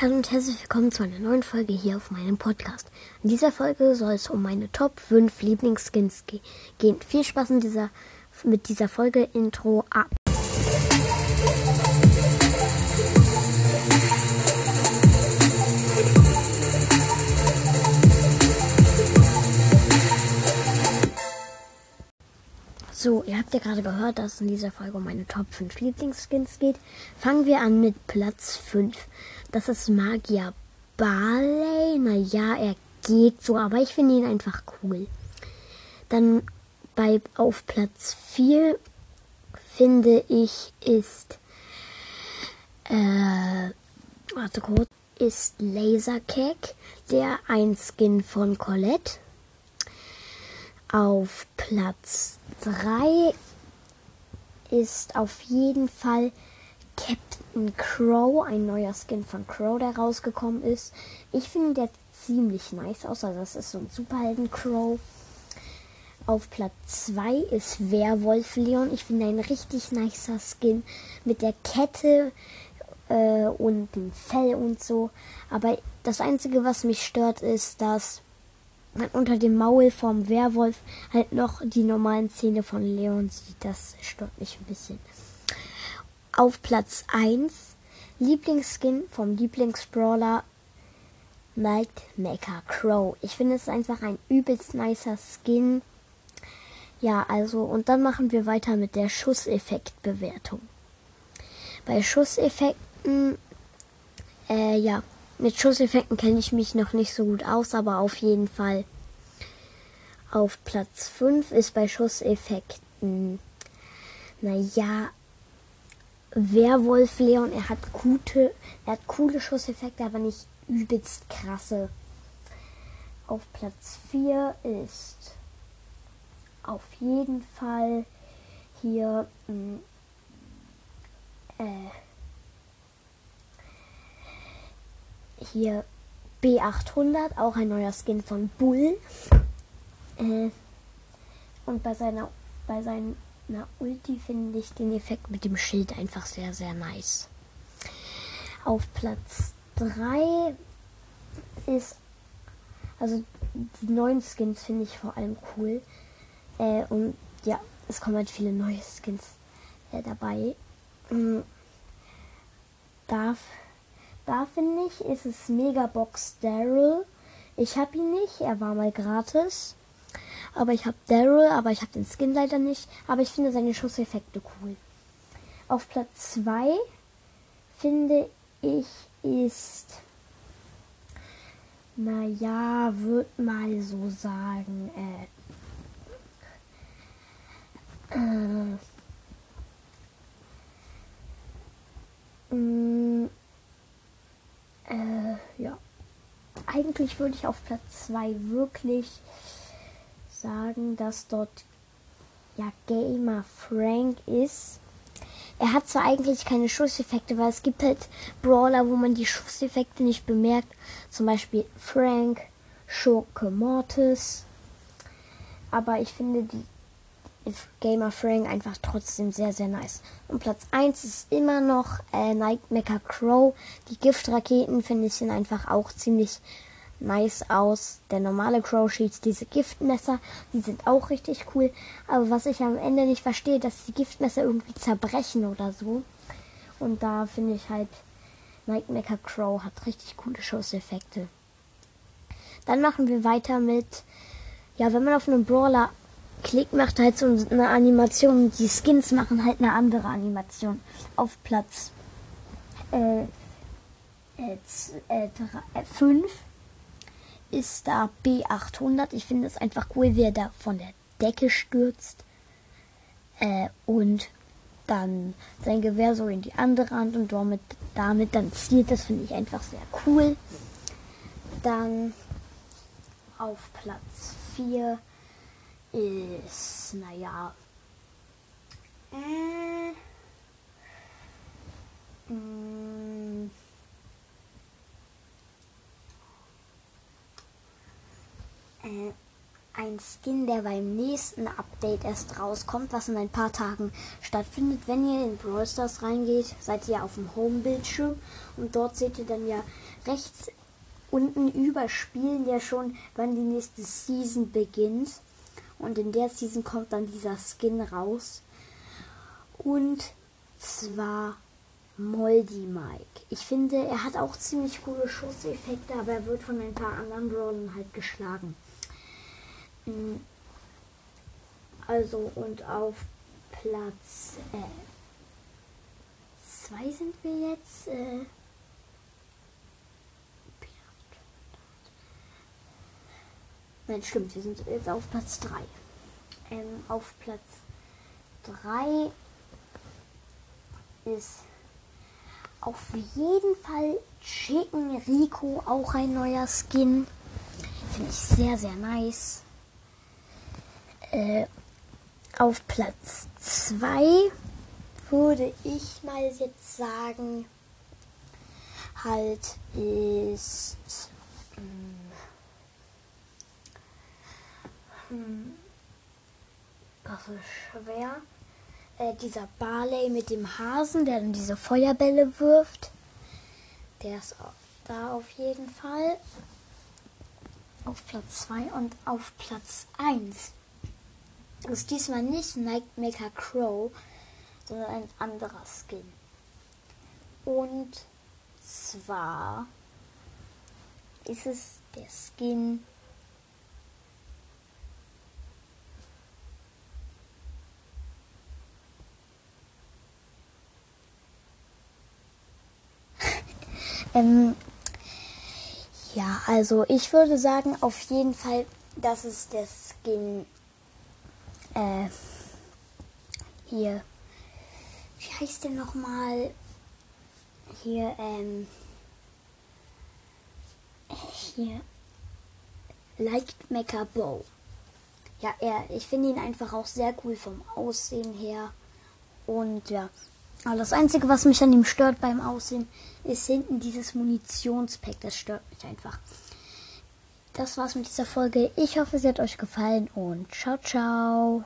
Hallo und herzlich willkommen zu einer neuen Folge hier auf meinem Podcast. In dieser Folge soll es um meine Top 5 Lieblingsskins ge gehen. Viel Spaß in dieser, mit dieser Folge Intro ab. So, ihr habt ja gerade gehört, dass es in dieser Folge um meine Top 5 Lieblingsskins geht. Fangen wir an mit Platz 5. Das ist Magier Barley. Naja, er geht so, aber ich finde ihn einfach cool. Dann bei auf Platz 4 finde ich ist äh, warte kurz, ist Lasercake, der ein Skin von Colette. Auf Platz 3 ist auf jeden Fall Captain Crow, ein neuer Skin von Crow, der rausgekommen ist. Ich finde der ziemlich nice aus, also das ist so ein Superhelden Crow. Auf Platz 2 ist Werwolf Leon. Ich finde ein richtig nicer Skin mit der Kette äh, und dem Fell und so. Aber das Einzige, was mich stört, ist, dass man unter dem Maul vom Werwolf halt noch die normalen Zähne von Leon sieht. Das stört mich ein bisschen. Auf Platz 1 Lieblingsskin vom Lieblingsbrawler Nightmaker Crow. Ich finde es einfach ein übelst nicer Skin. Ja, also und dann machen wir weiter mit der Schusseffektbewertung. Bei Schusseffekten, äh, ja, mit Schusseffekten kenne ich mich noch nicht so gut aus, aber auf jeden Fall auf Platz 5 ist bei Schusseffekten, naja, Werwolf Leon. Er hat gute, er hat coole Schusseffekte, aber nicht übelst krasse. Auf Platz 4 ist auf jeden Fall hier mh, äh, hier B800, auch ein neuer Skin von Bull. Äh, und bei seiner, bei seiner Ulti finde ich den Effekt mit dem Schild einfach sehr, sehr nice. Auf Platz 3 ist, also die neuen Skins finde ich vor allem cool. Äh, und ja, es kommen halt viele neue Skins äh, dabei. Mhm. Darf da finde ich, ist es Megabox Daryl. Ich habe ihn nicht, er war mal gratis. Aber ich habe Daryl, aber ich habe den Skin leider nicht. Aber ich finde seine Schusseffekte cool. Auf Platz 2 finde ich ist, naja, wird mal so sagen, äh, äh, äh äh, ja. Eigentlich würde ich auf Platz 2 wirklich sagen, dass dort ja Gamer Frank ist. Er hat zwar eigentlich keine Schusseffekte, weil es gibt halt Brawler, wo man die Schusseffekte nicht bemerkt. Zum Beispiel Frank, Schurke Mortis. Aber ich finde die ist Gamer Frank einfach trotzdem sehr, sehr nice. Und Platz 1 ist immer noch äh, Nightmaker Crow. Die Giftraketen finde ich sehen einfach auch ziemlich nice aus. Der normale Crow schießt diese Giftmesser, die sind auch richtig cool. Aber was ich am Ende nicht verstehe, dass die Giftmesser irgendwie zerbrechen oder so. Und da finde ich halt, Nightmaker Crow hat richtig coole Schusseffekte. Dann machen wir weiter mit, ja, wenn man auf einem Brawler Klick macht halt so eine Animation. Die Skins machen halt eine andere Animation. Auf Platz 5 äh, äh, äh, ist da B800. Ich finde es einfach cool, wie er da von der Decke stürzt. Äh, und dann sein Gewehr so in die andere Hand und damit, damit dann zielt. Das finde ich einfach sehr cool. Dann auf Platz 4 ist, naja, äh, mm, äh, ein Skin, der beim nächsten Update erst rauskommt, was in ein paar Tagen stattfindet. Wenn ihr in Brawl Stars reingeht, seid ihr auf dem Home-Bildschirm und dort seht ihr dann ja rechts unten über Spielen ja schon, wann die nächste Season beginnt. Und in der Season kommt dann dieser Skin raus. Und zwar Moldy Mike. Ich finde, er hat auch ziemlich coole Schusseffekte, aber er wird von ein paar anderen Brawlern halt geschlagen. Mm. Also und auf Platz 2 äh, sind wir jetzt. Äh, Nein, stimmt, wir sind jetzt auf Platz 3. Ähm, auf Platz 3 ist auf jeden Fall Chicken Rico auch ein neuer Skin. Finde ich sehr, sehr nice. Äh, auf Platz 2 würde ich mal jetzt sagen, halt ist. Hm, hm, das ist schwer. Äh, dieser Barley mit dem Hasen, der dann diese Feuerbälle wirft. Der ist da auf jeden Fall. Auf Platz 2 und auf Platz 1 ist diesmal nicht Nightmaker Crow, sondern ein anderer Skin. Und zwar ist es der Skin ähm, ja, also ich würde sagen, auf jeden Fall, das ist der Skin äh, hier, wie heißt der nochmal? Hier, ähm, hier, Mecha Bow. Ja, er, ich finde ihn einfach auch sehr cool vom Aussehen her. Und ja, aber das Einzige, was mich an ihm stört beim Aussehen, ist hinten dieses Munitionspack. Das stört mich einfach. Das war's mit dieser Folge. Ich hoffe, sie hat euch gefallen und ciao, ciao.